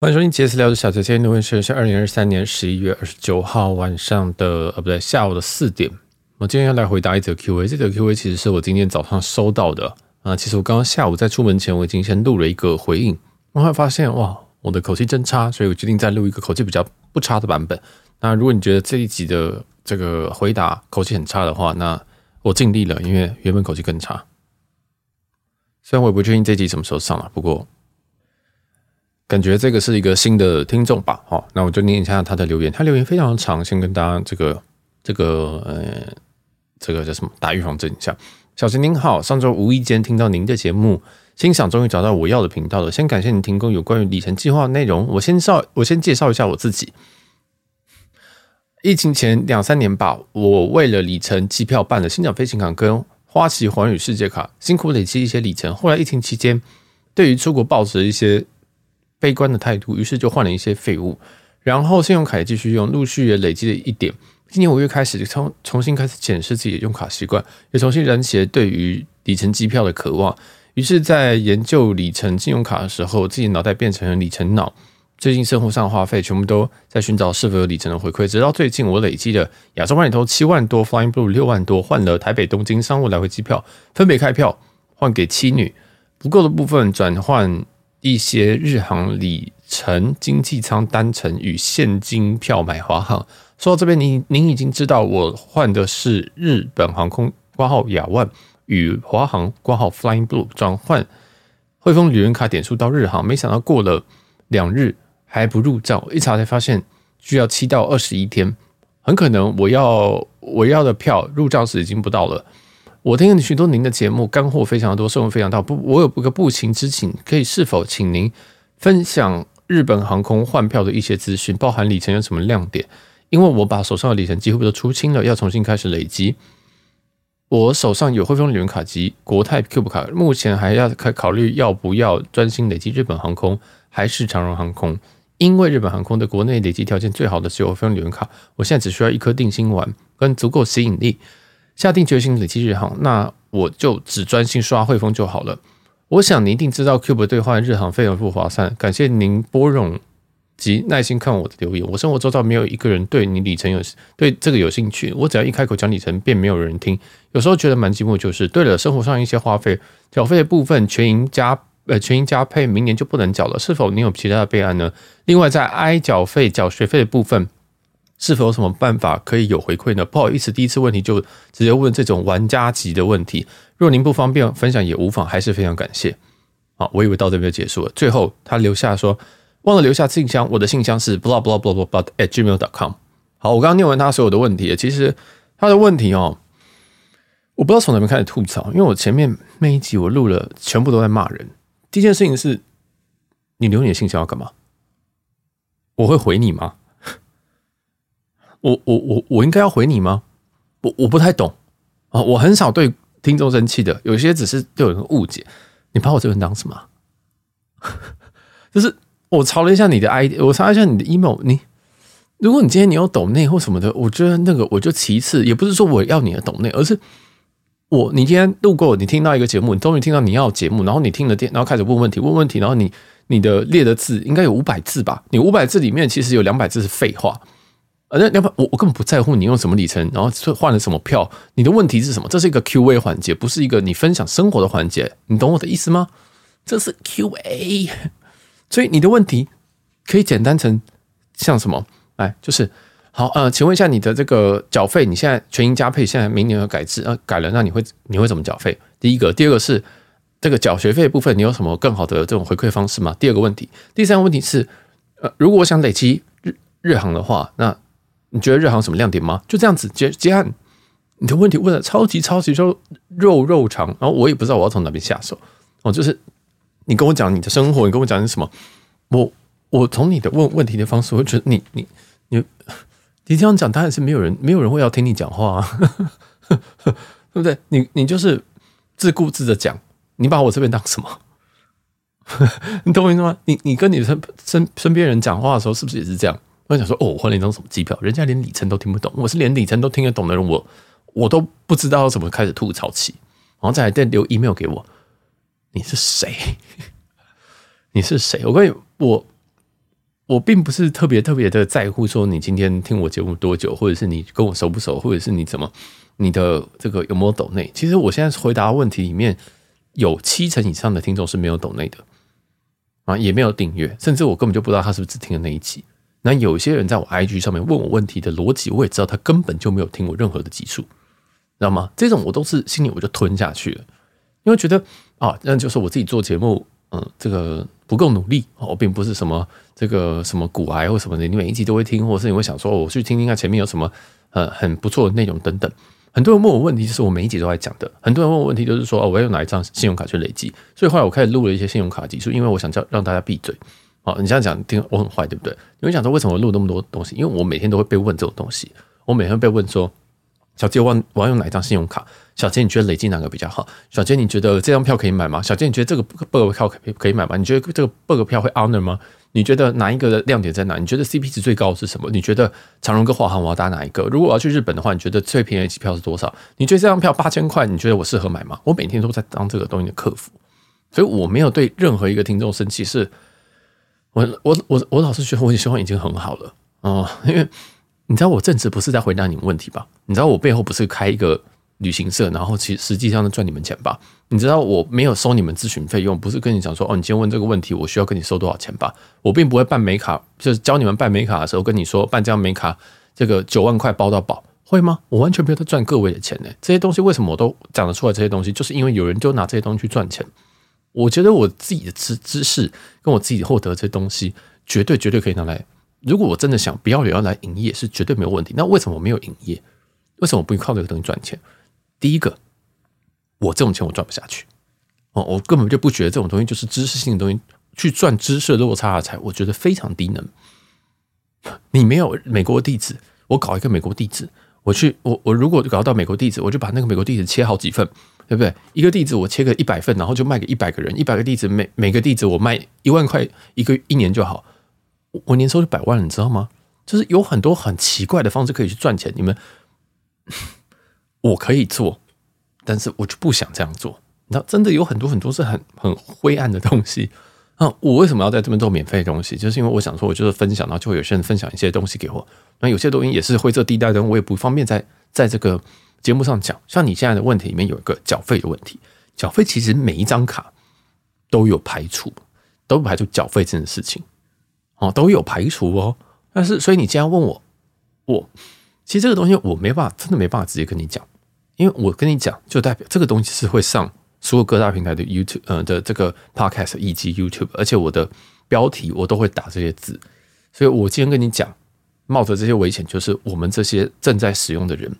欢迎收听杰斯聊的小杰。今天录音时间是二零二三年十一月二十九号晚上的，呃，不对，下午的四点。我今天要来回答一则 Q&A，这则 Q&A 其实是我今天早上收到的啊。其实我刚刚下午在出门前，我已经先录了一个回应，然后发现哇，我的口气真差，所以我决定再录一个口气比较不差的版本。那如果你觉得这一集的这个回答口气很差的话，那我尽力了，因为原本口气更差。虽然我也不确定这集什么时候上了，不过。感觉这个是一个新的听众吧，好，那我就念一下他的留言。他留言非常长，先跟大家这个这个呃，这个叫什么打预防针一下。小陈您好，上周无意间听到您的节目，心想终于找到我要的频道了。先感谢您提供有关于里程计划的内容。我先绍，我先介绍一下我自己。疫情前两三年吧，我为了里程机票办了星展飞行卡跟花旗环宇世界卡，辛苦累积一些里程。后来疫情期间，对于出国抱持一些。悲观的态度，于是就换了一些废物，然后信用卡也继续用，陆续也累积了一点。今年五月开始，重重新开始检视自己的用卡习惯，也重新燃起了对于里程机票的渴望。于是，在研究里程信用卡的时候，自己脑袋变成了里程脑。最近生活上的花费，全部都在寻找是否有里程的回馈。直到最近，我累积了亚洲万里通七万多，Flying Blue 六万多，换了台北东京商务来回机票，分别开票换给妻女，不够的部分转换。一些日航里程经济舱单程与现金票买华航。说到这边，您您已经知道我换的是日本航空挂号亚万与华航挂号 Flying Blue 转换汇丰旅人卡点数到日航，没想到过了两日还不入账，一查才发现需要七到二十一天，很可能我要我要的票入账时已经不到了。我听了许多您的节目，干货非常多，收获非常大。不，我有一个不情之请，可以是否请您分享日本航空换票的一些资讯，包含里程有什么亮点？因为我把手上的里程几乎都出清了，要重新开始累积。我手上有汇丰旅人卡及国泰 Cube 卡，目前还要开考虑要不要专心累积日本航空还是长荣航空？因为日本航空的国内累积条件最好的是有汇丰旅人卡，我现在只需要一颗定心丸跟足够吸引力。下定决心累积日航，那我就只专心刷汇丰就好了。我想你一定知道 Cube 兑换日航非常不划算。感谢您拨冗及耐心看我的留言。我生活周遭没有一个人对你里程有对这个有兴趣。我只要一开口讲里程，便没有人听。有时候觉得蛮寂寞，就是对了，生活上一些花费缴费的部分全银加呃全银加配，明年就不能缴了。是否你有其他的备案呢？另外在 I 缴费缴学费的部分。是否有什么办法可以有回馈呢？不好意思，第一次问题就直接问这种玩家级的问题。若您不方便分享也无妨，还是非常感谢。好，我以为到这边就结束了。最后他留下说，忘了留下信箱，我的信箱是 blah blah blah blah blah at gmail dot com。好，我刚刚念完他所有的问题，其实他的问题哦，我不知道从哪边开始吐槽，因为我前面那一集我录了，全部都在骂人。第一件事情是，你留你的信箱要干嘛？我会回你吗？我我我我应该要回你吗？我我不太懂啊，我很少对听众生气的，有些只是对有人误解。你把我这个人当什么？就是我查了一下你的 ID，我查了一下你的 email，你如果你今天你有抖内或什么的，我觉得那个我就其次，也不是说我要你的抖内，而是我你今天路过，你听到一个节目，你终于听到你要节目，然后你听了电，然后开始问问题，问问题，然后你你的列的字应该有五百字吧？你五百字里面其实有两百字是废话。呃，那要不我我根本不在乎你用什么里程，然后换了什么票。你的问题是什么？这是一个 Q&A 环节，不是一个你分享生活的环节。你懂我的意思吗？这是 Q&A，所以你的问题可以简单成像什么？哎，就是好呃，请问一下你的这个缴费，你现在全银加配，现在明年要改制，呃，改了，那你会你会怎么缴费？第一个，第二个是这个缴学费部分，你有什么更好的这种回馈方式吗？第二个问题，第三个问题是，呃，如果我想累积日日航的话，那你觉得日航什么亮点吗？就这样子接接案，你的问题问的超级超级说肉肉长，然后我也不知道我要从哪边下手哦。就是你跟我讲你的生活，你跟我讲你什么，我我从你的问问题的方式，我觉得你你你你这样讲，当然是没有人没有人会要听你讲话啊，对不对？你你就是自顾自的讲，你把我这边当什么？你懂我意思吗？你你跟你身身身边人讲话的时候，是不是也是这样？我想说，哦，我换了一张什么机票？人家连里程都听不懂，我是连里程都听得懂的人，我我都不知道怎么开始吐槽起，然后再来再留 email 给我。你是谁？你是谁？我跟你我我并不是特别特别的在乎说你今天听我节目多久，或者是你跟我熟不熟，或者是你怎么你的这个有没有抖内。其实我现在回答问题里面有七成以上的听众是没有抖内的啊，也没有订阅，甚至我根本就不知道他是不是只听了那一集。那有些人在我 IG 上面问我问题的逻辑，我也知道他根本就没有听过任何的集数，知道吗？这种我都是心里我就吞下去了，因为觉得啊，那就是我自己做节目，嗯，这个不够努力哦，并不是什么这个什么骨癌或什么的，你每一集都会听，或是你会想说，我去听听看前面有什么呃很不错的内容等等。很多人问我问题，就是我每一集都在讲的。很多人问我问题，就是说哦，我要用哪一张信用卡去累积？所以后来我开始录了一些信用卡集数，因为我想叫让大家闭嘴。哦，你这样讲听我很坏，对不对？你会想说为什么录那么多东西？因为我每天都会被问这种东西，我每天被问说，小杰，我我要用哪一张信用卡？小杰，你觉得累积哪个比较好？小杰，你觉得这张票可以买吗？小杰，你觉得这个 bug 票可以可以买吗？你觉得这个 bug 票会 honor 吗？你觉得哪一个的亮点在哪？你觉得 CP 值最高是什么？你觉得长荣跟华航我要搭哪一个？如果我要去日本的话，你觉得最便宜的机票是多少？你觉得这张票八千块，你觉得我适合买吗？我每天都在当这个东西的客服，所以我没有对任何一个听众生气是。我我我我老是觉得我希望已经很好了哦，因为你知道我正职不是在回答你们问题吧？你知道我背后不是开一个旅行社，然后其实际上是赚你们钱吧？你知道我没有收你们咨询费用，不是跟你讲说哦，你今天问这个问题，我需要跟你收多少钱吧？我并不会办美卡，就是教你们办美卡的时候跟你说办这张美卡，这个九万块包到宝，会吗？我完全没有在赚各位的钱呢。这些东西为什么我都讲得出来？这些东西就是因为有人就拿这些东西去赚钱。我觉得我自己的知知识跟我自己获得这些东西，绝对绝对可以拿来。如果我真的想不要也要来营业，是绝对没有问题。那为什么我没有营业？为什么我不靠这个东西赚钱？第一个，我这种钱我赚不下去哦，我根本就不觉得这种东西就是知识性的东西，去赚知识的落差的财，我觉得非常低能。你没有美国地址，我搞一个美国地址，我去我我如果搞到美国地址，我就把那个美国地址切好几份。对不对？一个地址我切个一百份，然后就卖给一百个人。一百个地址，每每个地址我卖一万块，一个一年就好。我年收入百万，你知道吗？就是有很多很奇怪的方式可以去赚钱。你们，我可以做，但是我就不想这样做。你知道，真的有很多很多是很很灰暗的东西啊！我为什么要在这边做免费的东西？就是因为我想说，我就是分享，然后就会有些人分享一些东西给我。那有些东西也是灰色地带的，我也不方便在在这个。节目上讲，像你现在的问题里面有一个缴费的问题，缴费其实每一张卡都有排除，都有排除缴费这件事情，哦，都有排除哦。但是，所以你既然问我，我其实这个东西我没办法，真的没办法直接跟你讲，因为我跟你讲，就代表这个东西是会上所有各大平台的 YouTube 呃的这个 Podcast 以及 YouTube，而且我的标题我都会打这些字，所以我今天跟你讲，冒着这些危险，就是我们这些正在使用的人。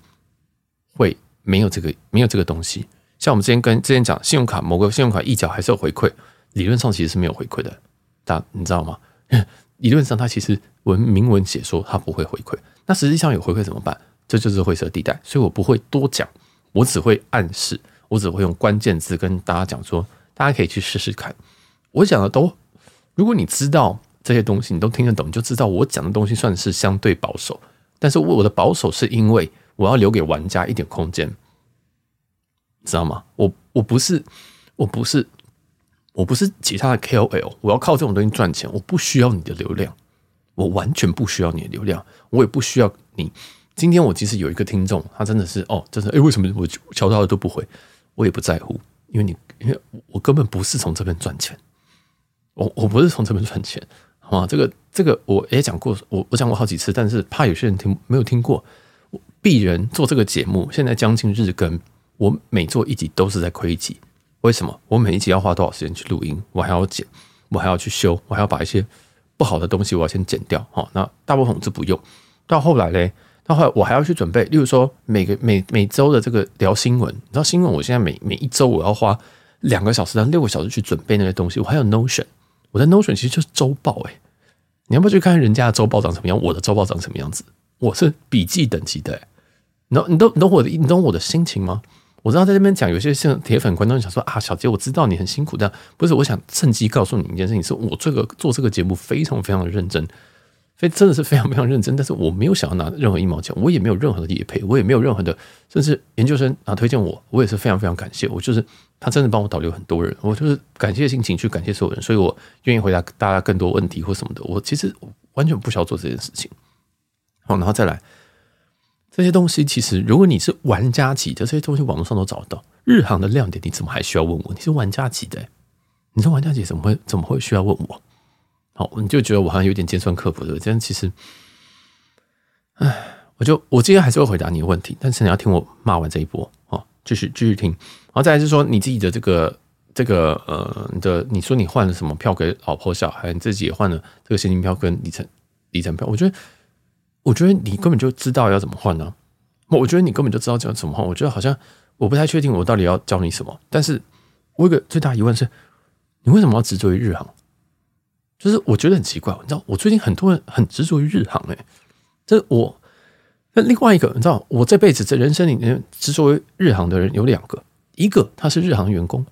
会没有这个没有这个东西，像我们之前跟之前讲，信用卡某个信用卡一角还是有回馈，理论上其实是没有回馈的，但你知道吗？理论上它其实文明文写说它不会回馈，那实际上有回馈怎么办？这就是灰色地带，所以我不会多讲，我只会暗示，我只会用关键字跟大家讲说，大家可以去试试看。我讲的都，如果你知道这些东西，你都听得懂，你就知道我讲的东西算是相对保守，但是我的保守是因为。我要留给玩家一点空间，知道吗？我我不是我不是我不是其他的 KOL，我要靠这种东西赚钱。我不需要你的流量，我完全不需要你的流量，我也不需要你。今天我其实有一个听众，他真的是哦，真的哎，为什么我敲到的都不回？我也不在乎，因为你因为我根本不是从这边赚钱，我我不是从这边赚钱，好吗？这个这个我也讲过，我我讲过好几次，但是怕有些人听没有听过。鄙人做这个节目，现在将近日更，我每做一集都是在亏一集。为什么？我每一集要花多少时间去录音？我还要剪，我还要去修，我还要把一些不好的东西我要先剪掉。好，那大部分是不用。到后来嘞，到后我还要去准备，例如说每个每每周的这个聊新闻，你知道新闻，我现在每每一周我要花两个小时到六个小时去准备那些东西。我还有 Notion，我的 Notion 其实就是周报哎，你要不要去看看人家的周报长什么样？我的周报长什么样子？我是笔记等级的，你你都你懂我的，你懂我的心情吗？我知道在这边讲，有些像铁粉观众想说啊，小杰，我知道你很辛苦，但不是，我想趁机告诉你一件事情，是我这个做这个节目非常非常的认真，非真的是非常非常认真，但是我没有想要拿任何一毛钱，我也没有任何的业配，我也没有任何的，甚至研究生啊推荐我，我也是非常非常感谢，我就是他真的帮我导流很多人，我就是感谢心情去感谢所有人，所以我愿意回答大家更多问题或什么的，我其实完全不需要做这件事情。好，然后再来这些东西，其实如果你是玩家级的，这些东西网络上都找得到。日航的亮点，你怎么还需要问我？你是玩家级的，你是玩家级，怎么会怎么会需要问我？好，你就觉得我好像有点尖酸刻薄的，这样其实，唉，我就我今天还是会回答你的问题，但是你要听我骂完这一波哦，继续继续听。然后再来是说你自己的这个这个呃你的，你说你换了什么票给老婆小孩，你自己也换了这个现金票跟里程里程票，我觉得。我觉得你根本就知道要怎么换呢？我觉得你根本就知道要怎么换。我觉得好像我不太确定我到底要教你什么。但是我有个最大疑问是，你为什么要执着于日航？就是我觉得很奇怪，你知道，我最近很多人很执着于日航，哎，这我那另外一个，你知道，我这辈子在人生里面执着于日航的人有两个，一个他是日航员工，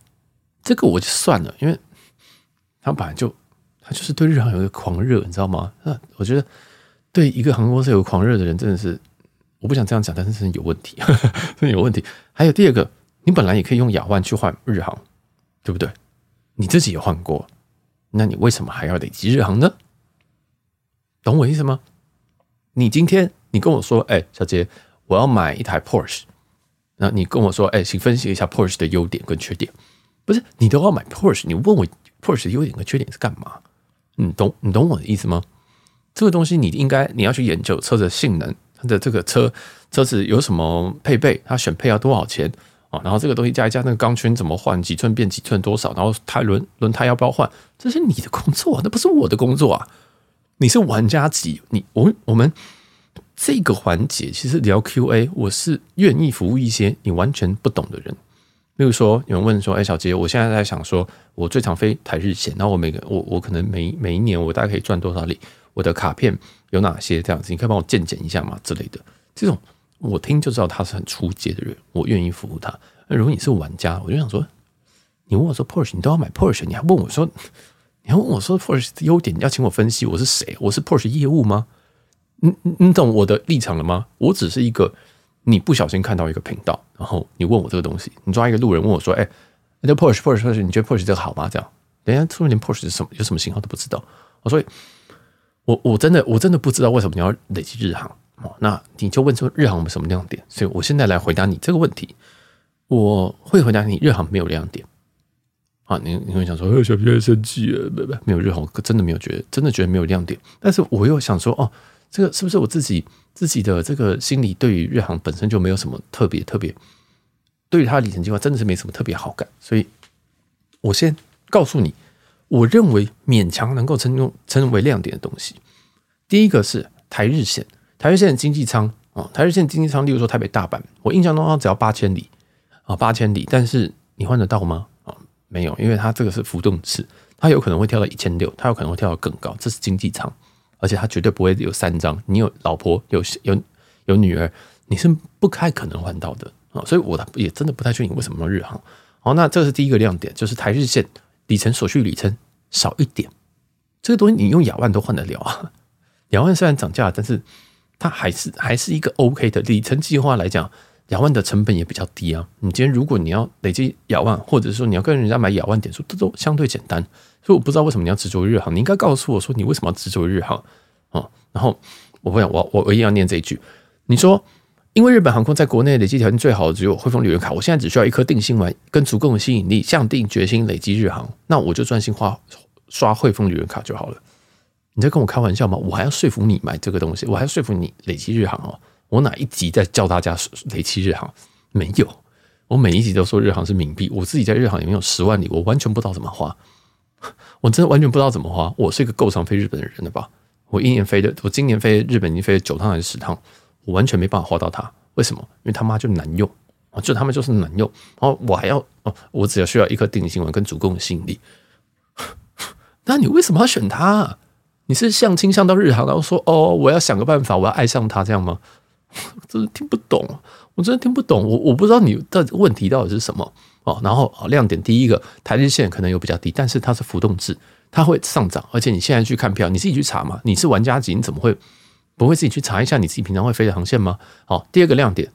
这个我就算了，因为他本来就他就是对日航有一个狂热，你知道吗？那我觉得。对一个航空公司有狂热的人，真的是我不想这样讲，但是真的有问题，真的有问题。还有第二个，你本来也可以用亚万去换日航，对不对？你自己也换过，那你为什么还要累积日航呢？懂我意思吗？你今天你跟我说，哎，小杰，我要买一台 Porsche，那你跟我说，哎，请分析一下 Porsche 的优点跟缺点。不是你都要买 Porsche，你问我 Porsche 的优点跟缺点是干嘛？你懂你懂我的意思吗？这个东西你应该你要去研究车子的性能，它的这个车车子有什么配备，它选配要多少钱啊？然后这个东西加一加，那个钢圈怎么换，几寸变几寸多少？然后胎轮轮胎要不要换？这是你的工作，那不是我的工作啊！你是玩家级，你我我们这个环节其实聊 QA，我是愿意服务一些你完全不懂的人。例如说，有人问说：“哎，小杰，我现在在想说，我最常飞台日线，那我每个我我可能每每一年我大概可以赚多少里？”我的卡片有哪些？这样子，你可以帮我鉴检一下吗？之类的，这种我听就知道他是很出街的人，我愿意服务他。如果你是玩家，我就想说，你问我说 Porsche，你都要买 Porsche，你还问我说，你还问我说 Porsche 的优点，你要请我分析我是谁？我是 Porsche 业务吗？你你懂我的立场了吗？我只是一个你不小心看到一个频道，然后你问我这个东西，你抓一个路人问我说，哎，那 Porsche Porsche Porsche，你觉得 Porsche 这个好吗？这样，人家突然连 Porsche 是什么，有什么型号都不知道，所以。我我真的我真的不知道为什么你要累积日航哦，那你就问说日航有什么亮点？所以我现在来回答你这个问题。我会回答你，日航没有亮点。啊，你你会想说，小皮生气了，不不，没有日航，真的没有觉得，真的觉得没有亮点。但是我又想说，哦，这个是不是我自己自己的这个心里对于日航本身就没有什么特别特别，对于它的里程计划真的是没什么特别好感。所以我先告诉你。我认为勉强能够称用称为亮点的东西，第一个是台日线，台日线的经济舱啊，台日线经济舱，例如说台北大阪，我印象中它只要八千里啊，八千里，但是你换得到吗？啊，没有，因为它这个是浮动式，它有可能会跳到一千六，它有可能会跳到更高，这是经济舱，而且它绝对不会有三张，你有老婆有有有女儿，你是不太可能换到的啊，所以我也真的不太确定为什么要日航。好，那这是第一个亮点，就是台日线。里程所需里程少一点，这个东西你用亚万都换得了啊。亚万虽然涨价，但是它还是还是一个 OK 的里程计划来讲，亚万的成本也比较低啊。你今天如果你要累积亚万，或者说你要跟人家买亚万点数，这都相对简单。所以我不知道为什么你要执着日航，你应该告诉我说你为什么要执着日航啊。然后我会我我唯一要念这一句，你说。因为日本航空在国内累积条件最好的只有汇丰旅游卡，我现在只需要一颗定心丸跟足够的吸引力，下定决心累积日航，那我就专心花刷汇丰旅游卡就好了。你在跟我开玩笑吗？我还要说服你买这个东西，我还要说服你累积日航哦。我哪一集在教大家累积日航？没有，我每一集都说日航是冥币。我自己在日航里面有十万里，我完全不知道怎么花，我真的完全不知道怎么花。我是一个够常飞日本的人了吧？我一年飞的，我今年飞日本已经飞了九趟还是十趟？我完全没办法花到它，为什么？因为他妈就难用！就他们就是难用，然后我还要哦，我只要需要一颗定心丸跟足够的吸引力。那你为什么要选它？你是相亲相到日航，然后说哦，我要想个办法，我要爱上他这样吗？真的听不懂，我真的听不懂。我我不知道你的问题到底是什么哦。然后亮点第一个，台日线可能有比较低，但是它是浮动制，它会上涨，而且你现在去看票，你自己去查嘛。你是玩家级，你怎么会？不会自己去查一下你自己平常会飞的航线吗？好，第二个亮点，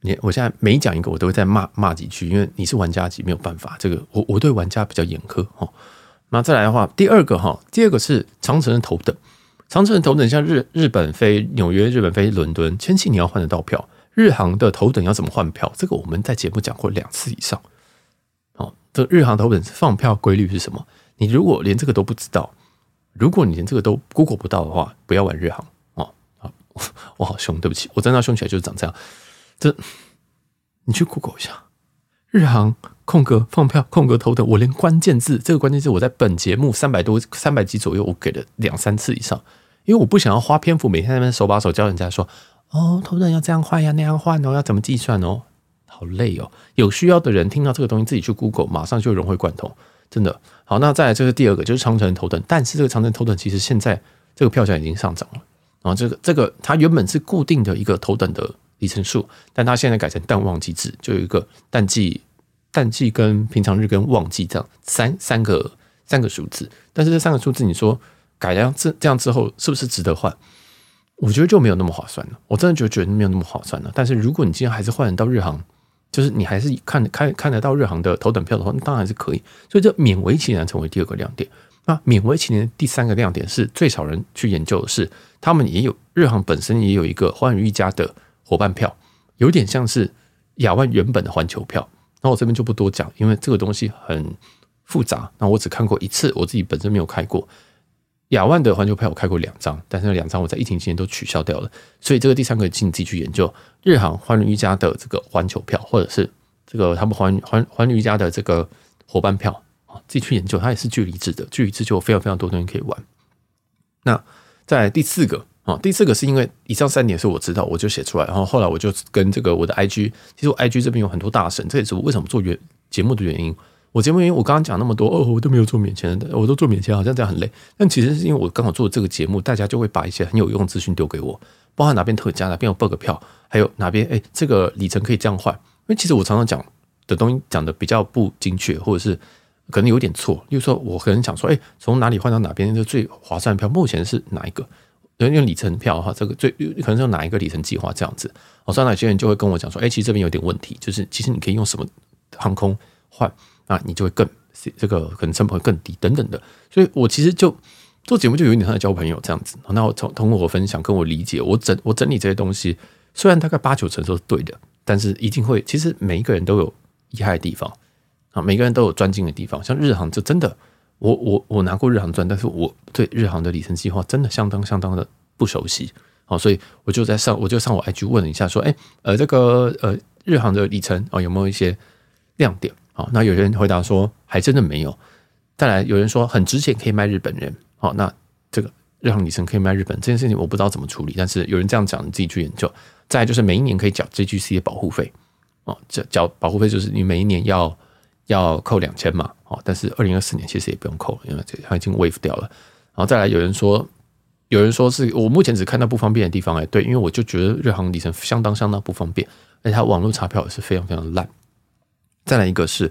你我现在每讲一个，我都会再骂骂几句，因为你是玩家级，没有办法。这个我我对玩家比较严苛哈。那再来的话，第二个哈，第二个是长城的头等长城的头等像日日本飞纽约、日本飞伦敦，千禧你要换得到票。日航的头等要怎么换票？这个我们在节目讲过两次以上。哦，这日航头等放票规律是什么？你如果连这个都不知道，如果你连这个都 Google 不到的话，不要玩日航哦。啊，我好凶，对不起，我真的凶起来就是长这样。这，你去 Google 一下，日航空格放票空格头等，我连关键字这个关键字我在本节目三百多三百集左右，我给了两三次以上，因为我不想要花篇幅每天在那边手把手教人家说。哦，头等要这样换呀，那样换哦，要怎么计算哦？好累哦。有需要的人听到这个东西，自己去 Google，马上就融会贯通，真的。好，那再来这是第二个，就是长城头等。但是这个长城头等其实现在这个票价已经上涨了。然后这个这个它原本是固定的一个头等的里程数，但它现在改成淡旺季制，就有一个淡季、淡季跟平常日跟旺季这样三三个三个数字。但是这三个数字，你说改良这这样之后，是不是值得换？我觉得就没有那么划算了，我真的就觉得没有那么划算了。但是如果你今天还是换得到日航，就是你还是看看看得到日航的头等票的话，那当然是可以。所以这勉为其难成为第二个亮点。那勉为其难第三个亮点是最少人去研究的是，他们也有日航本身也有一个寰宇一家的伙伴票，有点像是亚万原本的环球票。那我这边就不多讲，因为这个东西很复杂。那我只看过一次，我自己本身没有开过。亚万的环球票我开过两张，但是那两张我在疫情期间都取消掉了，所以这个第三个请你自己去研究日航寰宇一家的这个环球票，或者是这个他们寰寰寰宇一家的这个伙伴票啊，自己去研究，它也是距离制的，距离制就有非常非常多东西可以玩。那在第四个啊，第四个是因为以上三点是我知道，我就写出来，然后后来我就跟这个我的 IG，其实我 IG 这边有很多大神，这也是我为什么做原节目的原因。我节目原因我刚刚讲那么多哦，我都没有做免签的，我都做免签，好像这样很累。但其实是因为我刚好做这个节目，大家就会把一些很有用资讯丢给我，包含哪边特价，哪边有 bug 票，还有哪边哎这个里程可以这样换。因为其实我常常讲的东西讲的比较不精确，或者是可能有点错。例如说，我可能讲说，哎，从哪里换到哪边是最划算的票？目前是哪一个？因为里程票哈，这个最可能是用哪一个里程计划这样子。我知道有些人就会跟我讲说，哎，其实这边有点问题，就是其实你可以用什么航空换。那你就会更这个可能成本会更低等等的，所以我其实就做节目就有点像在交朋友这样子。那我从通过我分享跟我理解，我整我整理这些东西，虽然大概八九成都是对的，但是一定会其实每一个人都有厉害的地方啊，每个人都有专精的地方。像日航就真的，我我我拿过日航赚，但是我对日航的里程计划真的相当相当的不熟悉。好，所以我就在上我就上我 IG 问了一下，说，哎，呃，这个呃日航的里程啊有没有一些亮点？好，那有人回答说还真的没有。再来有人说很值钱，可以卖日本人。好，那这个日航里程可以卖日本这件事情，我不知道怎么处理。但是有人这样讲，你自己去研究。再就是每一年可以缴 JGC 的保护费。哦，缴缴保护费就是你每一年要要扣两千嘛。哦，但是二零二四年其实也不用扣了，因为这它已经 waive 掉了。然后再来有人说，有人说是我目前只看到不方便的地方。哎，对，因为我就觉得日航里程相当相当不方便，而且它网络查票也是非常非常烂。再来一个是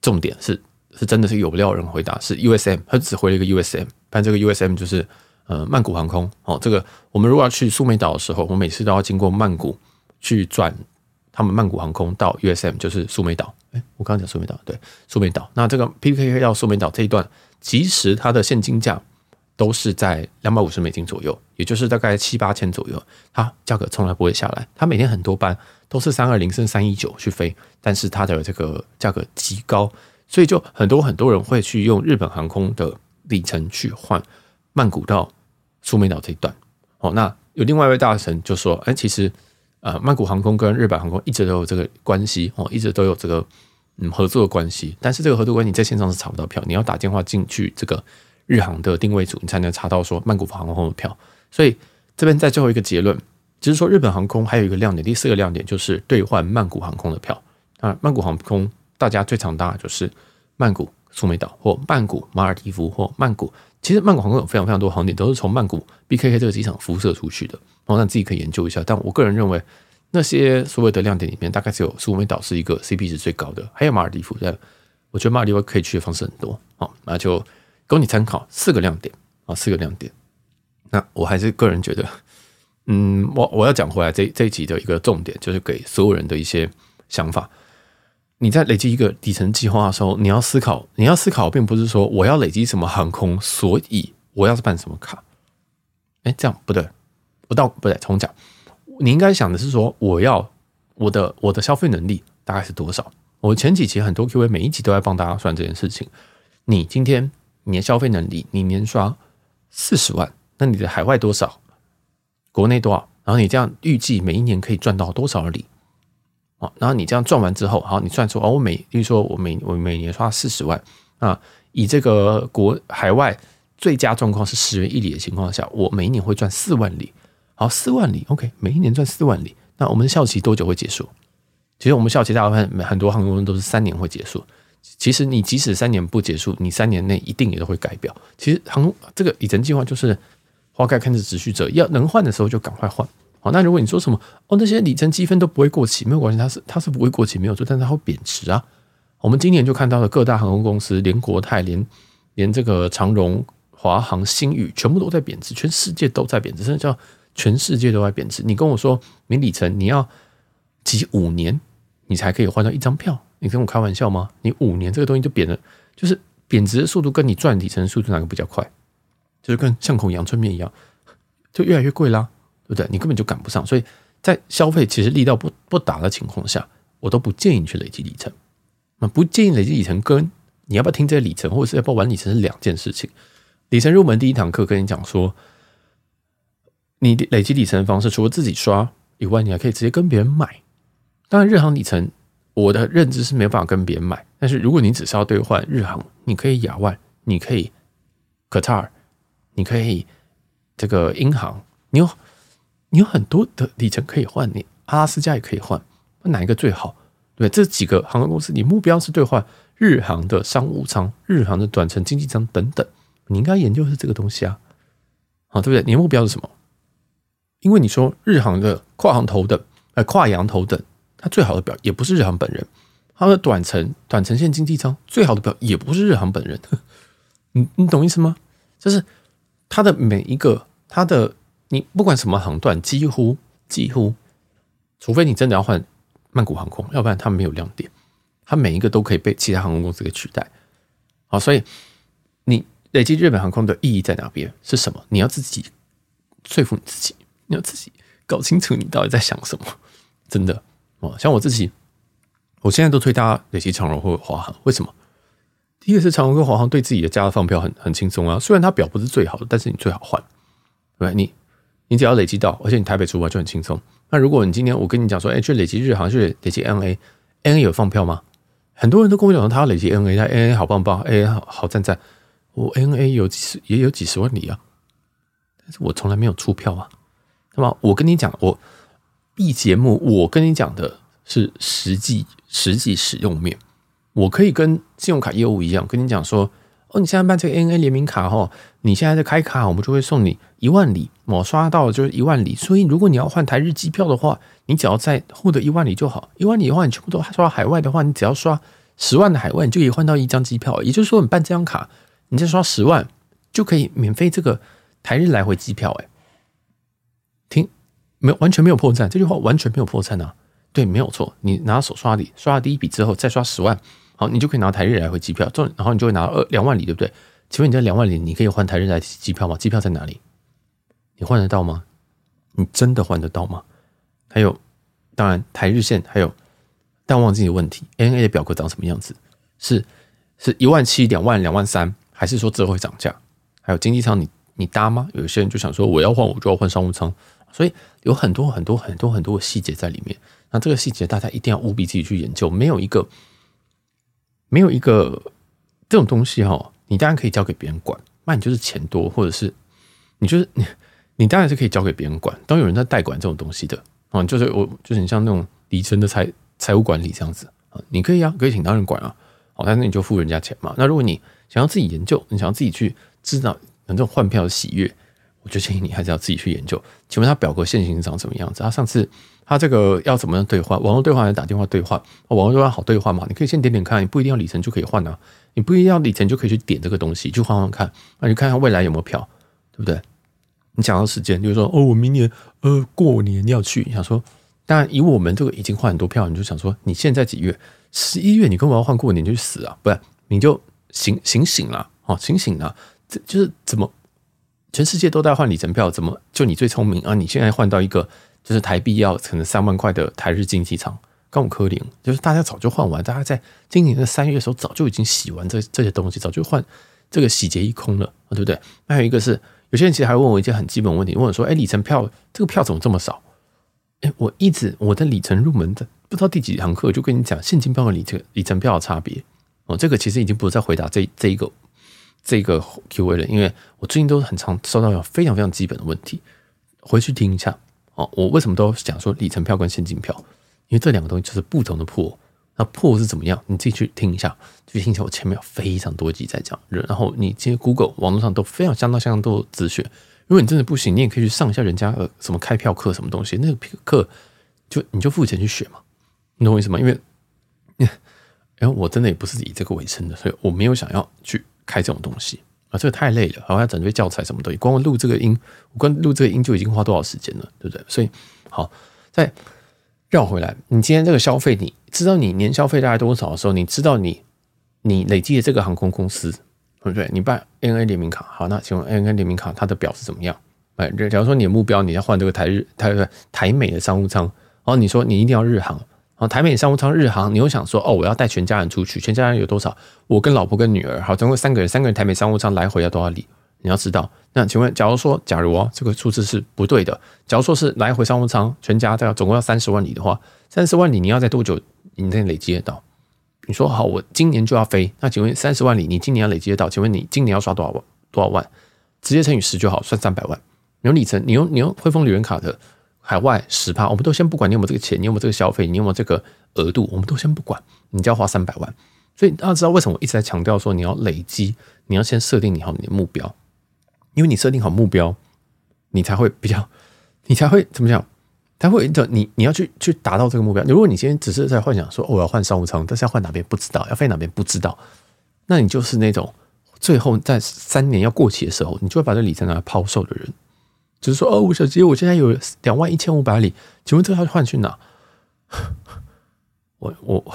重点是是真的是有料人回答是 USM，他只回了一个 USM，但这个 USM 就是呃曼谷航空哦，这个我们如果要去苏梅岛的时候，我每次都要经过曼谷去转他们曼谷航空到 USM，就是苏梅岛。哎，我刚刚讲苏梅岛，对，苏梅岛。那这个 PKK 到苏梅岛这一段，其实它的现金价都是在两百五十美金左右，也就是大概七八千左右，它价格从来不会下来，它每天很多班。都是三二零甚至三一九去飞，但是它的这个价格极高，所以就很多很多人会去用日本航空的里程去换曼谷到苏梅岛这一段。哦，那有另外一位大神就说：“哎，其实呃，曼谷航空跟日本航空一直都有这个关系哦，一直都有这个嗯合作的关系。但是这个合作关系你在线上是查不到票，你要打电话进去这个日航的定位组，你才能查到说曼谷航空的票。所以这边在最后一个结论。”就是说，日本航空还有一个亮点，第四个亮点就是兑换曼谷航空的票啊。曼谷航空大家最常搭的就是曼谷苏梅岛或曼谷马尔蒂夫或曼谷。其实曼谷航空有非常非常多航点都是从曼谷 BKK 这个机场辐射出去的，然后让自己可以研究一下。但我个人认为，那些所谓的亮点里面，大概只有苏梅岛是一个 CP 值最高的，还有马尔蒂夫。但我觉得马尔蒂夫可以去的方式很多，好，那就供你参考。四个亮点啊，四个亮点。那我还是个人觉得。嗯，我我要讲回来这这一集的一个重点，就是给所有人的一些想法。你在累积一个底层计划的时候，你要思考，你要思考，并不是说我要累积什么航空，所以我要是办什么卡，哎，这样不对，不到不对，重讲。你应该想的是说，我要我的我的消费能力大概是多少？我前几期很多 Q&A，每一集都在帮大家算这件事情。你今天你的消费能力，你年刷四十万，那你的海外多少？国内多少？然后你这样预计每一年可以赚到多少里？哦，然后你这样赚完之后，好，你算出哦，我每，比如说我每我每年刷四十万啊，以这个国海外最佳状况是十元一里的情况下，我每一年会赚四万里。好，四万里，OK，每一年赚四万里。那我们的效期多久会结束？其实我们效期大部分很多航空公司都是三年会结束。其实你即使三年不结束，你三年内一定也都会改表。其实航空这个里程计划就是花开看着持续者，要能换的时候就赶快换。好，那如果你说什么哦，那些里程积分都不会过期，没有关系，它是它是不会过期，没有错，但是它会贬值啊。我们今年就看到了各大航空公司，连国泰、连连这个长荣、华航、新宇，全部都在贬值，全世界都在贬值，甚至叫全世界都在贬值。你跟我说，你里程你要几五年，你才可以换到一张票？你跟我开玩笑吗？你五年这个东西就贬了，就是贬值的速度跟你赚里程的速度哪个比较快？就是跟巷口阳春面一样，就越来越贵啦。对不对？你根本就赶不上，所以在消费其实力道不不打的情况下，我都不建议你去累积里程。那不建议累积里程，跟你要不要听这个里程，或者是要不要玩里程是两件事情。里程入门第一堂课跟你讲说，你累积里程的方式，除了自己刷以外，你还可以直接跟别人买。当然，日航里程我的认知是没办法跟别人买，但是如果你只是要兑换日航，你可以亚万，你可以 Qatar，你可以这个英航，你有。你有很多的里程可以换，你阿拉斯加也可以换，哪一个最好？对，这几个航空公司，你目标是兑换日航的商务舱、日航的短程经济舱等等，你应该研究是这个东西啊，好，对不对？你的目标是什么？因为你说日航的跨航头等，呃，跨洋头等，它最好的表也不是日航本人，它的短程短程线经济舱最好的表也不是日航本人，你你懂意思吗？就是它的每一个它的。你不管什么航段，几乎几乎，除非你真的要换曼谷航空，要不然它没有亮点，它每一个都可以被其他航空公司给取代。好，所以你累积日本航空的意义在哪边？是什么？你要自己说服你自己，你要自己搞清楚你到底在想什么。真的哦，像我自己，我现在都推大家累积长荣或华航。为什么？第一个是长荣跟华航对自己的家的放票很很轻松啊，虽然它表不是最好的，但是你最好换，对你。你只要累积到，而且你台北出发就很轻松。那如果你今天我跟你讲说，哎，去累积日航，去累积 NA，NA 有放票吗？很多人都跟我讲，他要累积 ANA，他 ANA 好棒棒，AA 好好赞赞。我 NA 有几十，也有几十万里啊，但是我从来没有出票啊。那么我跟你讲，我 B 节目，我跟你讲的是实际实际使用面，我可以跟信用卡业务一样，跟你讲说。哦，你现在办这个 NA 联名卡哈，你现在在开卡，我们就会送你一万里，我刷到就是一万里。所以如果你要换台日机票的话，你只要再获得一万里就好。一万里的话，你全部都刷海外的话，你只要刷十万的海外，你就可以换到一张机票。也就是说，你办这张卡，你再刷十万就可以免费这个台日来回机票。哎，听没有？完全没有破绽，这句话完全没有破绽啊！对，没有错。你拿手刷里刷了第一笔之后，再刷十万。好，你就可以拿台日来回机票，然后你就会拿二两万里，对不对？请问你这两万里，你可以换台日来机票吗？机票在哪里？你换得到吗？你真的换得到吗？还有，当然台日线还有，淡忘记你的问题，ANA 的表格长什么样子？是是一万七、两万、两万三，还是说之后会涨价？还有经济舱，你你搭吗？有些人就想说，我要换，我就要换商务舱，所以有很多很多很多很多的细节在里面。那这个细节大家一定要务必自己去研究，没有一个。没有一个这种东西哈，你当然可以交给别人管，那你就是钱多，或者是你就是你，你当然是可以交给别人管。当有人在代管这种东西的啊，就是我就是你像那种底层的财财务管理这样子啊，你可以啊，可以请他人管啊，好，但是你就付人家钱嘛。那如果你想要自己研究，你想要自己去知道这种换票的喜悦，我就建议你还是要自己去研究。请问他表格现行长什么样子？他上次。他这个要怎么样兑换？网络兑换还是打电话兑换？网络兑换好兑换嘛？你可以先点点看，你不一定要里程就可以换啊，你不一定要里程就可以去点这个东西，去换换看，那你看看未来有没有票，对不对？你讲到时间，就是说哦，我明年呃过年要去，想说，当然以我们这个已经换很多票，你就想说你现在几月？十一月，你跟我要换过年就去死啊？不然你就醒醒醒了哦，醒醒了，这就是怎么全世界都在换里程票，怎么就你最聪明啊？你现在换到一个就是台币要可能三万块的台日经济舱，高科林，就是大家早就换完，大家在今年的三月的时候早就已经洗完这这些东西，早就换这个洗劫一空了，对不对？还有一个是，有些人其实还问我一件很基本问题，问我说：“哎，里程票这个票怎么这么少？”哎，我一直我的里程入门的不知道第几堂课就跟你讲现金票和里程里程票的差别哦，这个其实已经不是在回答这这一个。这个 Q&A 了，因为我最近都很常收到有非常非常基本的问题，回去听一下哦。我为什么都讲说里程票跟现金票？因为这两个东西就是不同的破。那破是怎么样？你自己去听一下，去听一下。我前面有非常多集在讲，然后你今天 Google 网络上都非常相当相当多的资讯。如果你真的不行，你也可以去上一下人家呃什么开票课什么东西，那个课就你就付钱去学嘛。你懂我意思吗？因为，然后我真的也不是以这个为生的，所以我没有想要去。开这种东西啊，这个太累了，好像整堆教材什么东西，光录这个音，光录这个音就已经花多少时间了，对不对？所以好，在绕回来，你今天这个消费，你知道你年消费大概多少的时候，你知道你你累积的这个航空公司，对不对？你办 ANA 联名卡，好，那请问 ANA 联名卡它的表是怎么样？哎，假如说你的目标你要换这个台日台台美的商务舱，然后你说你一定要日航。然后台美商务舱日航，你又想说哦，我要带全家人出去，全家人有多少？我跟老婆跟女儿，好，总共三个人，三个人台美商务舱来回要多少里？你要知道。那请问，假如说，假如哦，这个数字是不对的，假如说是来回商务舱全家都要总共要三十万里的话，三十万里你要在多久你才累积得到？你说好，我今年就要飞，那请问三十万里你今年要累积得到？请问你今年要刷多少万？多少万？直接乘以十就好，算三百万。你用里程，你用你用汇丰旅人卡的。海外十趴，我们都先不管你有没有这个钱，你有没有这个消费，你有没有这个额度，我们都先不管，你就要花三百万。所以大家知道为什么我一直在强调说你要累积，你要先设定你好你的目标，因为你设定好目标，你才会比较，你才会怎么讲？才会你你要去去达到这个目标。如果你今天只是在幻想说，哦，我要换商务舱，但是要换哪边不知道，要飞哪边不知道，那你就是那种最后在三年要过期的时候，你就会把这里程拿来抛售的人。就是说，哦，吴小姐，我现在有两万一千五百里，请问这要换去哪？我我我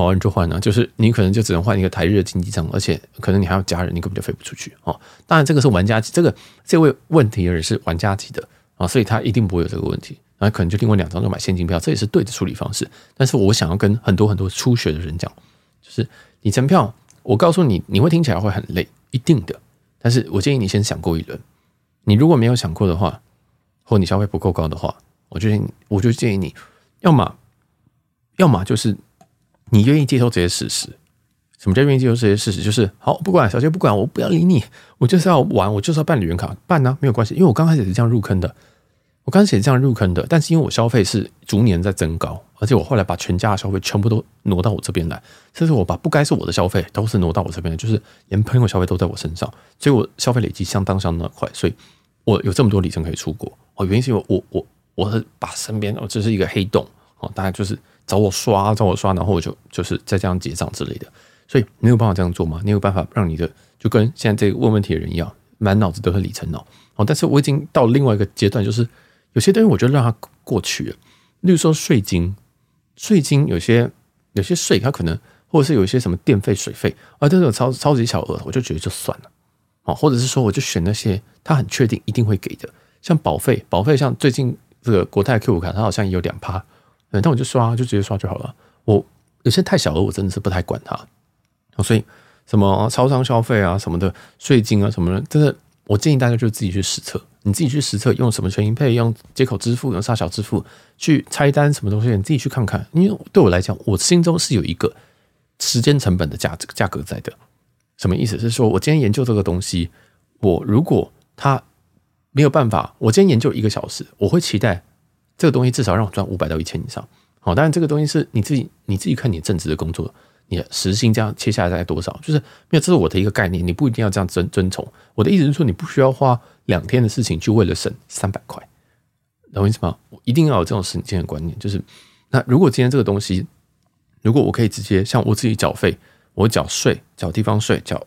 好，你就换了，就是你可能就只能换一个台日的经济舱，而且可能你还有家人，你根本就飞不出去哦。当然，这个是玩家，这个这位问题的人是玩家级的啊，所以他一定不会有这个问题。那可能就另外两张就买现金票，这也是对的处理方式。但是我想要跟很多很多初学的人讲，就是里程票，我告诉你，你会听起来会很累，一定的。但是我建议你先想过一轮。你如果没有想过的话，或你消费不够高的话，我觉得我就建议你，要么，要么就是你愿意接受这些事实。什么叫愿意接受这些事实？就是好，不管小姐不管，我不要理你，我就是要玩，我就是要办旅游卡，办呢、没有关系，因为我刚开始是这样入坑的，我刚开始也是这样入坑的，但是因为我消费是逐年在增高，而且我后来把全家的消费全部都挪到我这边来，甚至我把不该是我的消费都是挪到我这边来，就是连朋友消费都在我身上，所以我消费累积相当相当的快，所以。我有这么多里程可以出国哦，原因是因为我我我是把身边哦，这是一个黑洞哦，大家就是找我刷找我刷，然后我就就是再这样结账之类的，所以你有办法这样做吗？你有办法让你的就跟现在这个问问题的人一样，满脑子都是里程哦哦，但是我已经到另外一个阶段，就是有些东西我就让它过去了，例如说税金，税金有些有些税它可能或者是有一些什么电费水费啊，这种超超级小额，我就觉得就算了哦。或者是说，我就选那些他很确定一定会给的，像保费，保费像最近这个国泰 Q 五卡，它好像也有两趴，嗯，但我就刷，就直接刷就好了。我有些太小额，我真的是不太管它。所以什么超商消费啊，什么的税金啊，什么的，真的，我建议大家就自己去实测，你自己去实测，用什么全盈配，用接口支付，用大小支付去拆单，什么东西，你自己去看看。因为对我来讲，我心中是有一个时间成本的价价格在的。什么意思？是说我今天研究这个东西，我如果他没有办法，我今天研究一个小时，我会期待这个东西至少让我赚五百到一千以上。好，当然这个东西是你自己你自己看你正职的工作，你的时薪这样切下来大概多少？就是没有，这是我的一个概念，你不一定要这样遵遵从。我的意思是说，你不需要花两天的事情去为了省三百块，懂我意思吗？我一定要有这种省钱的观念。就是那如果今天这个东西，如果我可以直接像我自己缴费。我缴税，缴地方税，缴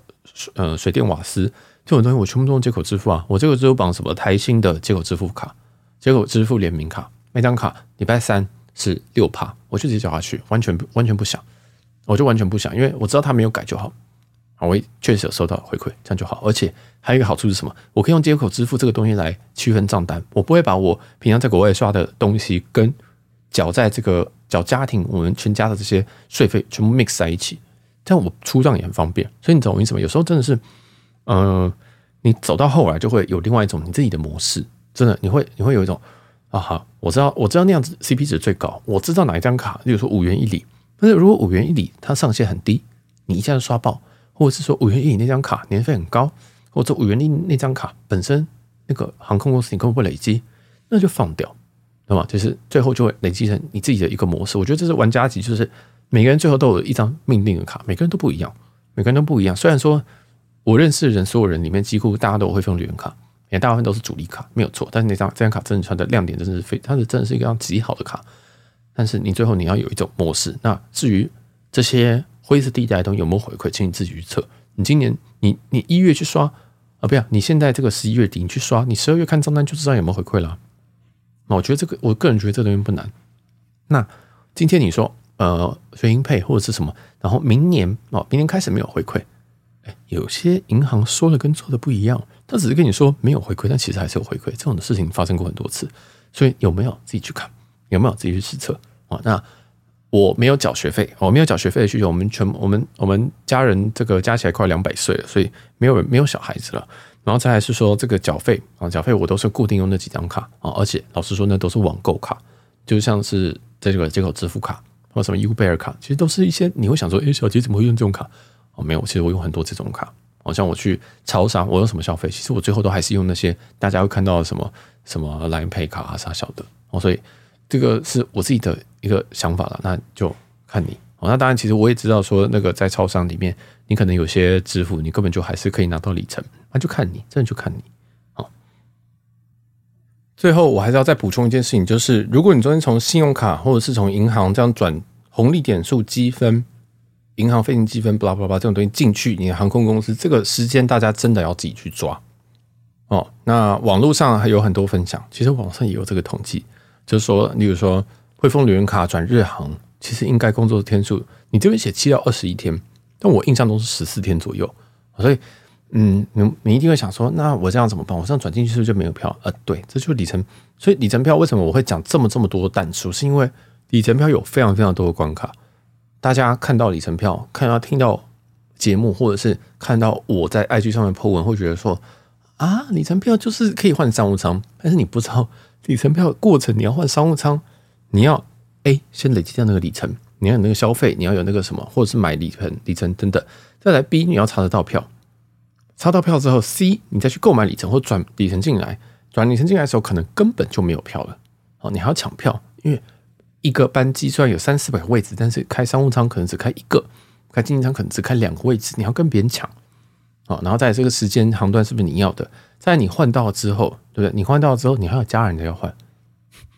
呃水电瓦斯这种东西，我全部都用接口支付啊。我这个支付绑什么台新的接口支付卡，接口支付联名卡，每张卡礼拜三是六趴，我就直接缴下去，完全不完全不想，我就完全不想，因为我知道他没有改就好。好，我也确实有收到回馈，这样就好。而且还有一个好处是什么？我可以用接口支付这个东西来区分账单，我不会把我平常在国外刷的东西跟缴在这个缴家庭我们全家的这些税费全部 mix 在一起，这样我出账也很方便。所以你懂我意思吗？有时候真的是，嗯、你走到后来就会有另外一种你自己的模式，真的你会你会有一种啊哈，我知道我知道那样子 CP 值最高，我知道哪一张卡，例如说五元一里，但是如果五元一里它上限很低，你一下子刷爆。或者是说五元一里那张卡年费很高，或者五元一那张卡本身那个航空公司你根本不累积，那就放掉，对吧？就是最后就会累积成你自己的一个模式。我觉得这是玩家级，就是每个人最后都有一张命定的卡，每个人都不一样，每个人都不一样。虽然说我认识的人，所有人里面几乎大家都会用旅人卡，也大部分都是主力卡，没有错。但是那张这张卡真的它的亮点真的是非，它是真的是一张极好的卡。但是你最后你要有一种模式。那至于这些。灰色地带的东西有没有回馈，请你自己去测。你今年你你一月去刷啊，不要，你现在这个十一月底你去刷，你十二月看账单就知道有没有回馈了。那我觉得这个，我个人觉得这个东西不难。那今天你说呃，学英配或者是什么，然后明年哦，明年开始没有回馈，有些银行说的跟做的不一样，他只是跟你说没有回馈，但其实还是有回馈。这种的事情发生过很多次，所以有没有自己去看，有没有自己去实测啊？那。我没有缴学费，我没有缴学费的需求。我们全我们我们家人这个加起来快两百岁了，所以没有没有小孩子了。然后再来是说这个缴费啊，缴费我都是固定用那几张卡啊，而且老实说那都是网购卡，就像是在这个接口支付卡或什么 Uber 卡，其实都是一些你会想说，诶，小杰怎么会用这种卡？哦，没有，其实我用很多这种卡。好像我去超商，我用什么消费，其实我最后都还是用那些大家会看到的什么什么 Line Pay 卡啊啥小的哦，所以。这个是我自己的一个想法了，那就看你哦。那当然，其实我也知道说，那个在超商里面，你可能有些支付，你根本就还是可以拿到里程，那就看你，真的就看你。好，最后我还是要再补充一件事情，就是如果你昨天从信用卡或者是从银行这样转红利点数积分、银行费金积分，巴拉巴拉这种东西进去你的航空公司，这个时间大家真的要自己去抓哦。那网络上还有很多分享，其实网上也有这个统计。就是说，例如说汇丰旅人卡转日航，其实应该工作的天数，你这边写七到二十一天，但我印象中是十四天左右。所以，嗯，你你一定会想说，那我这样怎么办？我这样转进去是不是就没有票？呃，对，这就是里程。所以里程票为什么我会讲这么这么多的弹数？是因为里程票有非常非常多的关卡。大家看到里程票，看到听到节目，或者是看到我在 IG 上面 po 文，会觉得说啊，里程票就是可以换商务舱，但是你不知道。里程票过程，你要换商务舱，你要 A 先累积掉那个里程，你要有那个消费，你要有那个什么，或者是买里程、里程等等。再来 B，你要查得到票，查到票之后，C 你再去购买里程或转里程进来，转里程进来的时候，可能根本就没有票了。哦，你还要抢票，因为一个班机虽然有三四百个位置，但是开商务舱可能只开一个，开经济舱可能只开两个位置，你要跟别人抢。哦，然后在这个时间航段是不是你要的？在你换到之后，对不对？你换到之后，你还有家人的要换。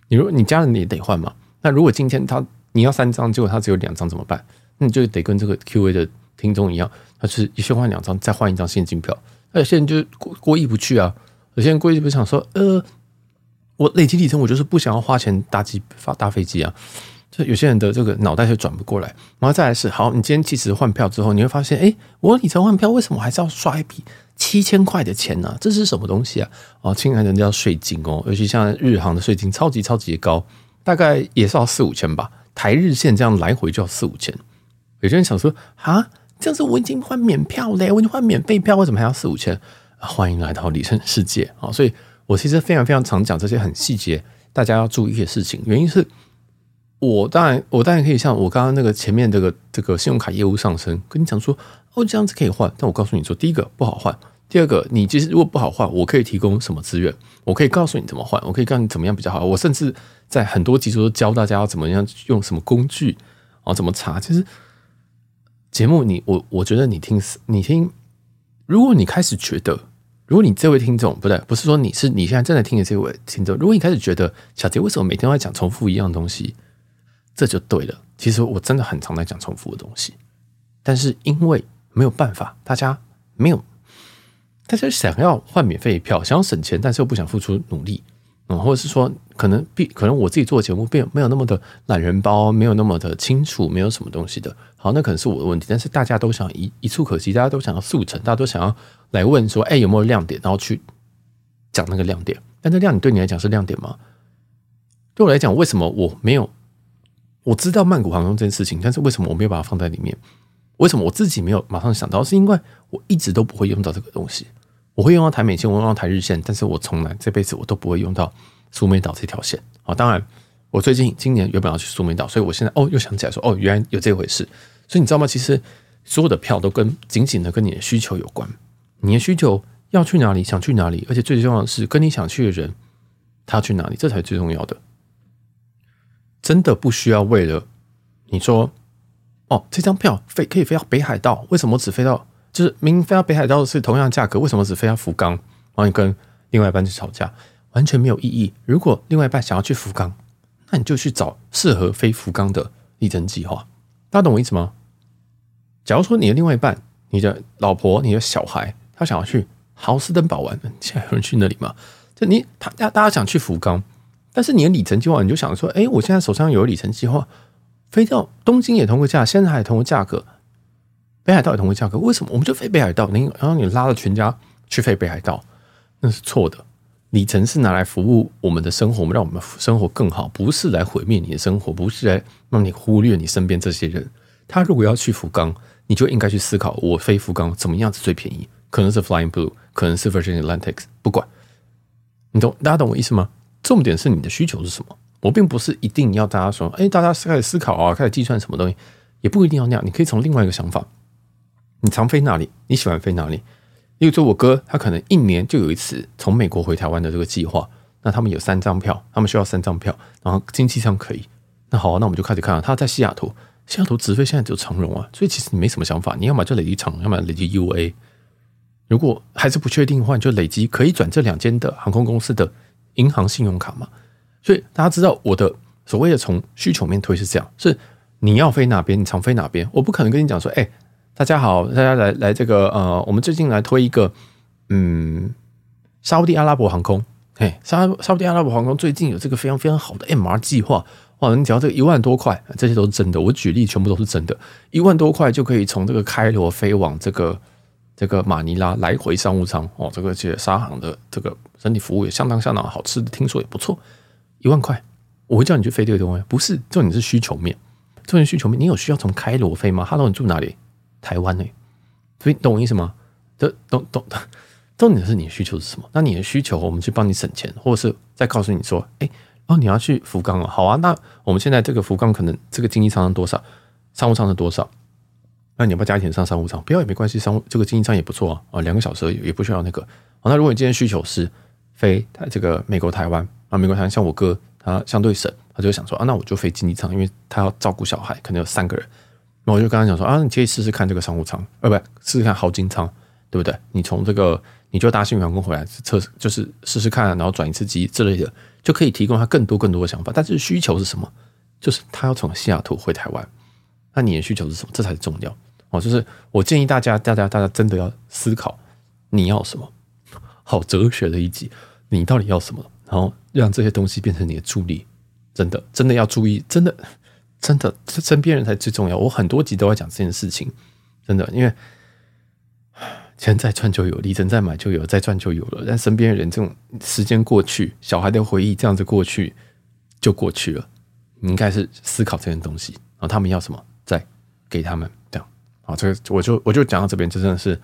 你如果你家人也得换嘛？那如果今天他你要三张，结果他只有两张怎么办？那你就得跟这个 Q A 的听众一样，他是一先换两张，再换一张现金票。那有些人就过过意不去啊，有些人过意不去想说，呃，我累积里程，我就是不想要花钱搭机发搭飞机啊。就有些人的这个脑袋就转不过来，然后再来是好，你今天其实换票之后，你会发现，哎，我里程换票为什么还是要刷一笔七千块的钱呢？这是什么东西啊？哦，亲爱的，叫税金哦，尤其像日航的税金超级超级高，大概也是要四五千吧。台日线这样来回就要四五千。有些人想说，啊，这样子我已经换免票嘞，我已经换免费票，为什么还要四五千？欢迎来到里程世界啊！所以我其实非常非常常讲这些很细节，大家要注意的事情，原因是。我当然，我当然可以像我刚刚那个前面这个这个信用卡业务上升，跟你讲说哦，这样子可以换。但我告诉你说，第一个不好换，第二个你其实如果不好换，我可以提供什么资源？我可以告诉你怎么换，我可以告诉你怎么样比较好。我甚至在很多集数都教大家要怎么样用什么工具啊，怎么查。其实节目你我我觉得你听你听，如果你开始觉得，如果你这位听众不对，不是说你是你现在正在听的这位听众，如果你开始觉得小杰为什么每天都在讲重复一样东西？这就对了。其实我真的很常在讲重复的东西，但是因为没有办法，大家没有，大家想要换免费票，想要省钱，但是又不想付出努力，嗯，或者是说可能必可能我自己做的节目并没有那么的懒人包，没有那么的清楚，没有什么东西的。好，那可能是我的问题。但是大家都想一一触可及，大家都想要速成，大家都想要来问说，哎，有没有亮点，然后去讲那个亮点。但这亮点对你来讲是亮点吗？对我来讲，为什么我没有？我知道曼谷航空这件事情，但是为什么我没有把它放在里面？为什么我自己没有马上想到？是因为我一直都不会用到这个东西。我会用到台美线，我用到台日线，但是我从来这辈子我都不会用到苏梅岛这条线。好，当然我最近今年原本要去苏梅岛，所以我现在哦又想起来说哦，原来有这回事。所以你知道吗？其实所有的票都跟紧紧的跟你的需求有关。你的需求要去哪里，想去哪里，而且最重要的是跟你想去的人他要去哪里，这才是最重要的。真的不需要为了你说哦，这张票飞可以飞到北海道，为什么只飞到？就是明明飞到北海道是同样价格，为什么只飞到福冈？然后你跟另外一半去吵架，完全没有意义。如果另外一半想要去福冈，那你就去找适合飞福冈的里程计划。大家懂我意思吗？假如说你的另外一半、你的老婆、你的小孩，他想要去豪斯登堡玩，现在有人去那里吗？就你他大大家想去福冈，但是你的里程计划，你就想说，哎，我现在手上有里程计划，飞到东京也同个价，现在还同个价格。北海道也同个价格，为什么我们就飞北海道？你然后你拉了全家去飞北海道，那是错的。里程是拿来服务我们的生活，我们让我们生活更好，不是来毁灭你的生活，不是来让你忽略你身边这些人。他如果要去福冈，你就应该去思考：我飞福冈怎么样子最便宜？可能是 Flying Blue，可能是 Virgin Atlantic，不管。你懂？大家懂我意思吗？重点是你的需求是什么？我并不是一定要大家说，哎，大家开始思考啊，开始计算什么东西，也不一定要那样。你可以从另外一个想法。你常飞哪里？你喜欢飞哪里？例如说，我哥他可能一年就有一次从美国回台湾的这个计划。那他们有三张票，他们需要三张票，然后经济舱可以。那好啊，那我们就开始看了。他在西雅图，西雅图直飞现在只有长荣啊，所以其实你没什么想法。你要么就累积长荣，要么累积 UA。如果还是不确定的话，你就累积可以转这两间的航空公司的银行信用卡嘛。所以大家知道我的所谓的从需求面推是这样：是你要飞哪边，你常飞哪边。我不可能跟你讲说，哎。大家好，大家来来这个呃，我们最近来推一个嗯，沙乌地阿拉伯航空，嘿，沙沙乌地阿拉伯航空最近有这个非常非常好的 MR 计划，哇，你只要这个一万多块，这些都是真的，我举例全部都是真的，一万多块就可以从这个开罗飞往这个这个马尼拉来回商务舱。哦，这个其实沙航的这个整体服务也相当相当好，吃的听说也不错，一万块，我会叫你去飞这个东西，不是重点是需求面，重点需求面，你有需要从开罗飞吗？Hello，你住哪里？台湾呢、所以懂我意思吗？这懂懂懂，重点是你的需求是什么？那你的需求，我们去帮你省钱，或者是再告诉你说，哎，哦，你要去福冈了，好啊。那我们现在这个福冈可能这个经济舱是多少，商务舱是多少？那你要不要加一点上商务舱？不要也没关系，商务这个经济舱也不错啊。啊，两个小时也不需要那个。好，那如果你今天需求是飞这个美国台湾啊，美国台湾像我哥他相对省，他就想说啊，那我就飞经济舱，因为他要照顾小孩，可能有三个人。那我就跟他讲说啊，你可以试试看这个商务舱，呃，不，试试看豪金舱，对不对？你从这个，你就搭新宇航空回来测试，就是试试看，然后转一次机之类的，就可以提供他更多更多的想法。但是需求是什么？就是他要从西雅图回台湾，那你的需求是什么？这才是重要哦。就是我建议大家，大家，大家真的要思考你要什么。好哲学的一集，你到底要什么？然后让这些东西变成你的助力。真的，真的要注意，真的。真的，身边人才最重要。我很多集都在讲这件事情，真的，因为钱再赚就有，里程再买就有，再赚就有了。但身边人，这种时间过去，小孩的回忆这样子过去就过去了。你应该是思考这件东西，然后他们要什么，再给他们这样。好，这个我就我就讲到这边，就真的是，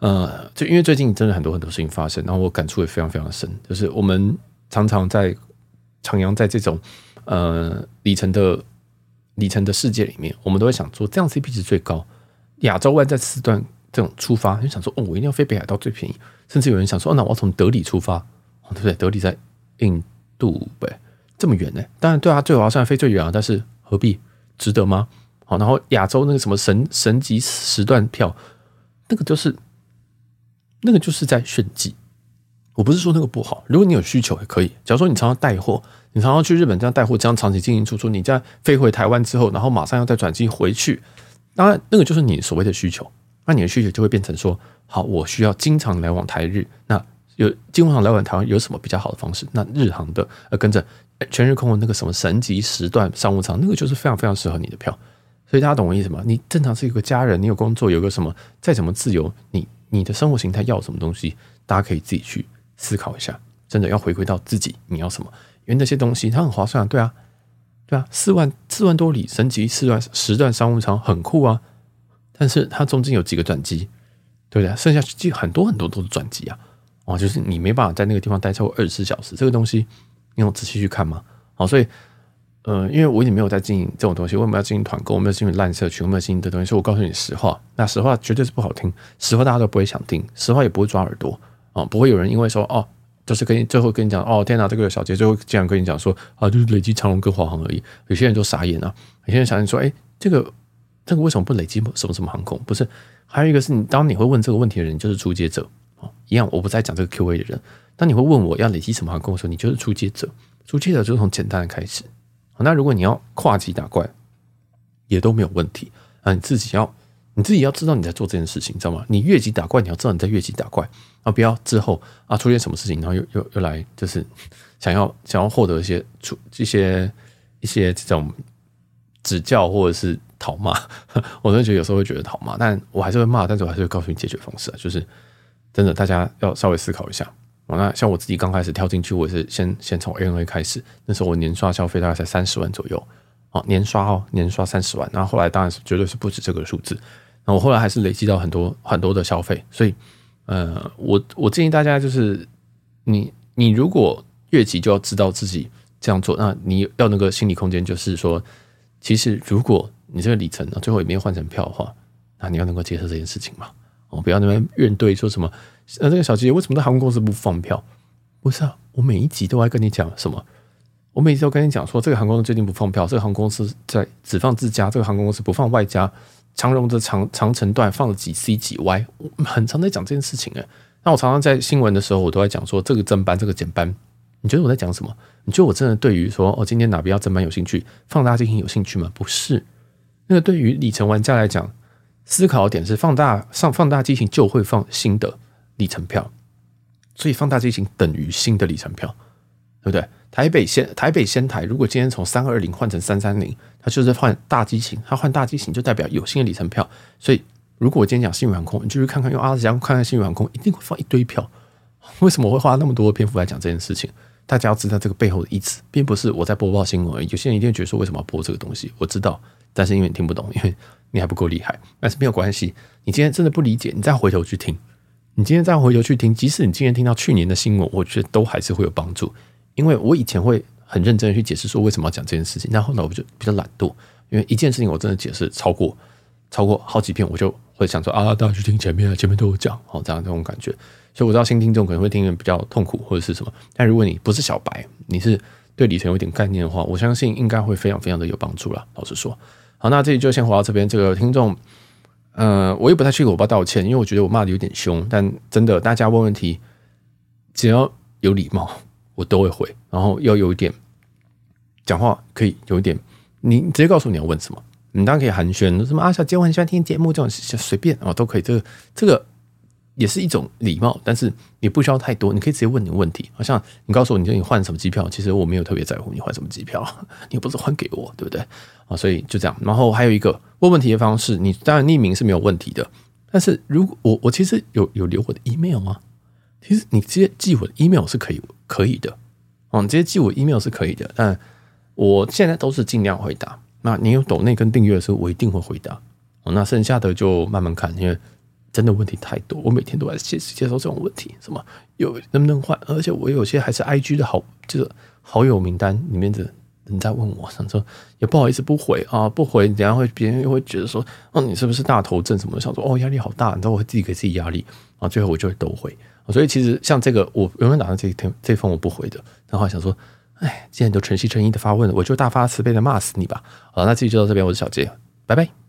呃，就因为最近真的很多很多事情发生，然后我感触也非常非常深。就是我们常常在徜徉在这种呃里程的。里程的世界里面，我们都会想说，这样 CP 值最高。亚洲湾在时段这种出发，就想说，哦，我一定要飞北海道最便宜。甚至有人想说，哦，那我要从德里出发，哦，对不对？德里在印度呗，这么远呢？当然，对啊，最划算，飞最远啊，但是何必？值得吗？好，然后亚洲那个什么神神级时段票，那个就是那个就是在炫技。我不是说那个不好，如果你有需求也可以。假如说你常常带货。你常常去日本这样带货，这样长期进进出出，你再飞回台湾之后，然后马上要再转机回去，当然那个就是你所谓的需求。那你的需求就会变成说，好，我需要经常来往台日，那有经常来往台湾有什么比较好的方式？那日航的呃跟着全日空的那个什么神级时段商务舱，那个就是非常非常适合你的票。所以大家懂我意思吗？你正常是一个家人，你有工作，有个什么再怎么自由，你你的生活形态要什么东西，大家可以自己去思考一下。真的要回归到自己，你要什么？因为那些东西它很划算啊，对啊，对啊，四万四万多里升级四段时段商务舱很酷啊，但是它中间有几个转机，对不对？剩下机很多很多都是转机啊，哦，就是你没办法在那个地方待超过二十四小时，这个东西你有仔细去看吗？好，所以。呃，因为我已经没有在经营这种东西，为什么要经营团购？我没有经营烂社群，我没有经营的东西。所以我告诉你实话，那实话绝对是不好听，实话大家都不会想听，实话也不会抓耳朵、哦，不会有人因为说哦，就是跟你最后跟你讲哦，天哪，这个小杰最后竟然跟你讲说啊，就是累积长龙跟华航而已。有些人都傻眼了，有些人想说，哎，这个这个为什么不累积什么什么航空？不是，还有一个是你当你会问这个问题的人，就是初阶者啊、哦，一样，我不再讲这个 Q A 的人。当你会问我要累积什么航空的时候，你就是初阶者，初阶者就是从简单的开始。那如果你要跨级打怪，也都没有问题啊！你自己要你自己要知道你在做这件事情，知道吗？你越级打怪，你要知道你在越级打怪啊！不要之后啊出现什么事情，然后又又又来就是 想要想要获得一些出一些一些这种指教或者是讨骂，我真的觉得有时候会觉得讨骂，但我还是会骂，但是我还是会告诉你解决方式啊！就是真的，大家要稍微思考一下。那像我自己刚开始跳进去，我是先先从 ANA 开始，那时候我年刷消费大概才三十万左右，哦，年刷哦，年刷三十万，然后后来当然是绝对是不止这个数字，那我后来还是累积到很多很多的消费，所以，呃，我我建议大家就是，你你如果越级就要知道自己这样做，那你要那个心理空间，就是说，其实如果你这个里程最后也没有换成票的话，那你要能够接受这件事情嘛，哦，不要那边怨怼说什么。那这个小姐姐为什么在航空公司不放票？不是啊，我每一集都在跟你讲什么？我每一集都跟你讲说，这个航空公司最近不放票，这个航空公司在只放自家，这个航空公司不放外加。长荣的长长程段放了几 C 几 Y，我很常在讲这件事情诶。那我常常在新闻的时候，我都在讲说这个增班，这个减班。你觉得我在讲什么？你觉得我真的对于说哦，今天哪边要增班有兴趣，放大机型有兴趣吗？不是，那个对于里程玩家来讲，思考点是放大上放大机型就会放新的。里程票，所以放大机型等于新的里程票，对不对？台北仙台北仙台，如果今天从三二零换成三三零，它就是换大机型，它换大机型就代表有新的里程票。所以，如果我今天讲新宇航空，你就去看看用阿斯加看看新宇航空，一定会放一堆票。为什么我会花那么多篇幅来讲这件事情？大家要知道这个背后的意思，并不是我在播报新闻而已。有些人一定会觉得说，为什么要播这个东西？我知道，但是因为你听不懂，因为你还不够厉害。但是没有关系，你今天真的不理解，你再回头去听。你今天再回头去听，即使你今天听到去年的新闻，我觉得都还是会有帮助。因为我以前会很认真的去解释说为什么要讲这件事情，但后来我就比较懒惰，因为一件事情我真的解释超过超过好几遍，我就会想说啊，大家去听前面啊，前面都有讲，好这样这种感觉。所以我知道新听众可能会听得比较痛苦或者是什么，但如果你不是小白，你是对里程有点概念的话，我相信应该会非常非常的有帮助啦。老实说，好，那这里就先回到这边，这个听众。呃，我也不太去给我爸道歉，因为我觉得我骂的有点凶。但真的，大家问问题，只要有礼貌，我都会回。然后要有一点讲话，可以有一点，你直接告诉你要问什么，你当然可以寒暄，什么啊，小杰我很喜欢听节目，这种随便啊都可以。这个这个。也是一种礼貌，但是你不需要太多，你可以直接问你问题。好像你告诉我你说你换什么机票，其实我没有特别在乎你换什么机票，你又不是换给我，对不对？啊，所以就这样。然后还有一个问问题的方式，你当然匿名是没有问题的。但是如果我我其实有有留我的 email 吗？其实你直接寄我的 email 是可以可以的，哦，你直接寄我 email 是可以的。但我现在都是尽量回答。那你有抖内跟订阅的时候，我一定会回答。哦，那剩下的就慢慢看，因为。真的问题太多，我每天都在接接受这种问题，什么有能不能换？而且我有些还是 IG 的好，就是好友名单里面的人在问我，想说也不好意思不回啊，不回，等下会别人又会觉得说，哦，你是不是大头症什么的？想说哦，压力好大，你知道我会自己给自己压力啊，最后我就会都回。所以其实像这个，我原本打算这天这封我不回的，然后想说，哎，既然都诚心诚意的发问了，我就大发慈悲的骂死你吧。好，那这期就到这边，我是小杰，拜拜。